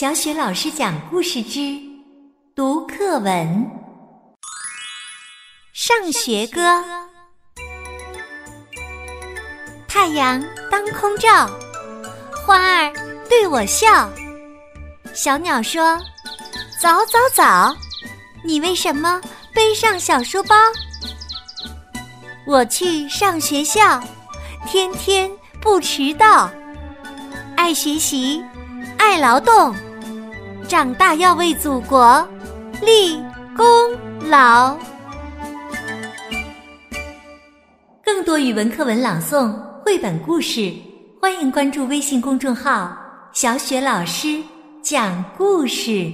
小雪老师讲故事之读课文：上学歌。太阳当空照，花儿对我笑。小鸟说：“早早早，你为什么背上小书包？”我去上学校，天天不迟到，爱学习，爱劳动。长大要为祖国立功劳。更多语文课文朗诵、绘本故事，欢迎关注微信公众号“小雪老师讲故事”。